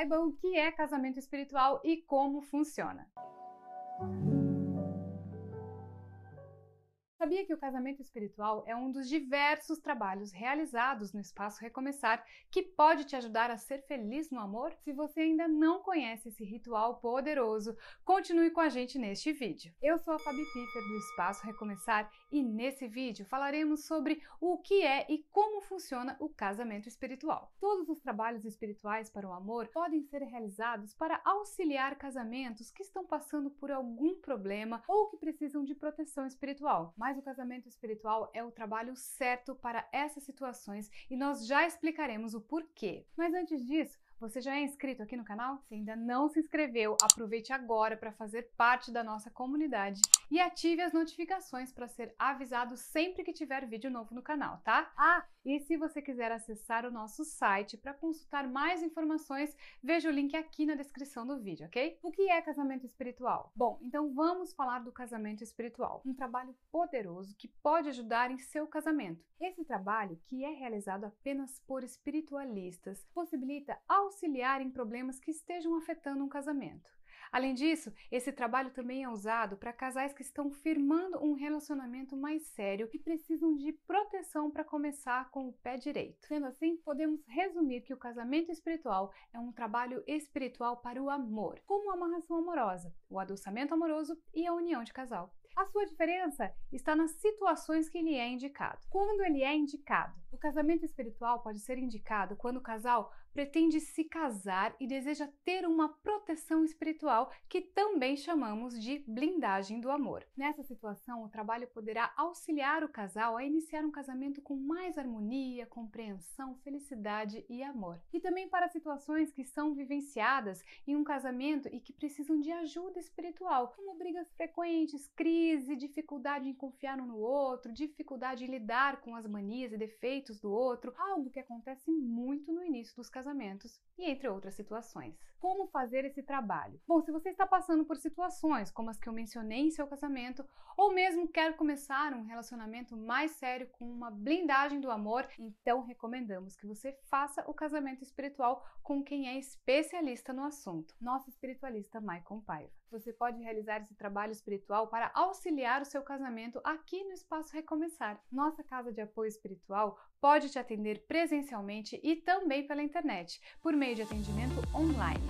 Saiba o que é casamento espiritual e como funciona. Sabia que o casamento espiritual é um dos diversos trabalhos realizados no Espaço Recomeçar que pode te ajudar a ser feliz no amor? Se você ainda não conhece esse ritual poderoso, continue com a gente neste vídeo. Eu sou a Fabi Piffer do Espaço Recomeçar e nesse vídeo falaremos sobre o que é e como funciona o casamento espiritual. Todos os trabalhos espirituais para o amor podem ser realizados para auxiliar casamentos que estão passando por algum problema ou que precisam de proteção espiritual. Mas mas o casamento espiritual é o trabalho certo para essas situações e nós já explicaremos o porquê. Mas antes disso, você já é inscrito aqui no canal? Se ainda não se inscreveu, aproveite agora para fazer parte da nossa comunidade e ative as notificações para ser avisado sempre que tiver vídeo novo no canal, tá? Ah, e se você quiser acessar o nosso site para consultar mais informações, veja o link aqui na descrição do vídeo, ok? O que é casamento espiritual? Bom, então vamos falar do casamento espiritual, um trabalho poderoso que pode ajudar em seu casamento. Esse trabalho, que é realizado apenas por espiritualistas, possibilita auxiliar em problemas que estejam afetando um casamento. Além disso, esse trabalho também é usado para casais que estão firmando um relacionamento mais sério e precisam de proteção para começar com o pé direito. Sendo assim, podemos resumir que o casamento espiritual é um trabalho espiritual para o amor, como a amarração amorosa, o adoçamento amoroso e a união de casal. A sua diferença está nas situações que ele é indicado. Quando ele é indicado, o casamento espiritual pode ser indicado quando o casal pretende se casar e deseja ter uma proteção espiritual que também chamamos de blindagem do amor. Nessa situação, o trabalho poderá auxiliar o casal a iniciar um casamento com mais harmonia, compreensão, felicidade e amor. E também para situações que são vivenciadas em um casamento e que precisam de ajuda espiritual, como brigas frequentes, crise, dificuldade em confiar um no outro, dificuldade em lidar com as manias e defeitos do outro, algo que acontece muito no início dos casamentos e entre outras situações. Como fazer esse trabalho? Bom, se você está passando por situações como as que eu mencionei em seu casamento, ou mesmo quer começar um relacionamento mais sério com uma blindagem do amor, então recomendamos que você faça o casamento espiritual com quem é especialista no assunto, nosso espiritualista Maicon Paiva. Você pode realizar esse trabalho espiritual para auxiliar o seu casamento aqui no Espaço Recomeçar. Nossa casa de apoio espiritual pode te atender presencialmente e também pela internet, por meio de atendimento online.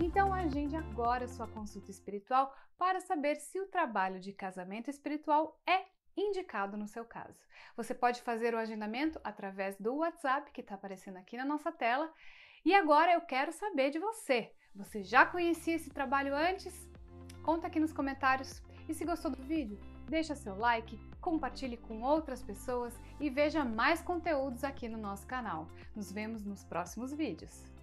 Então agende agora sua consulta espiritual para saber se o trabalho de casamento espiritual é indicado no seu caso. Você pode fazer o agendamento através do WhatsApp que está aparecendo aqui na nossa tela. E agora eu quero saber de você. Você já conhecia esse trabalho antes? Conta aqui nos comentários. E se gostou do vídeo, deixa seu like, compartilhe com outras pessoas e veja mais conteúdos aqui no nosso canal. Nos vemos nos próximos vídeos.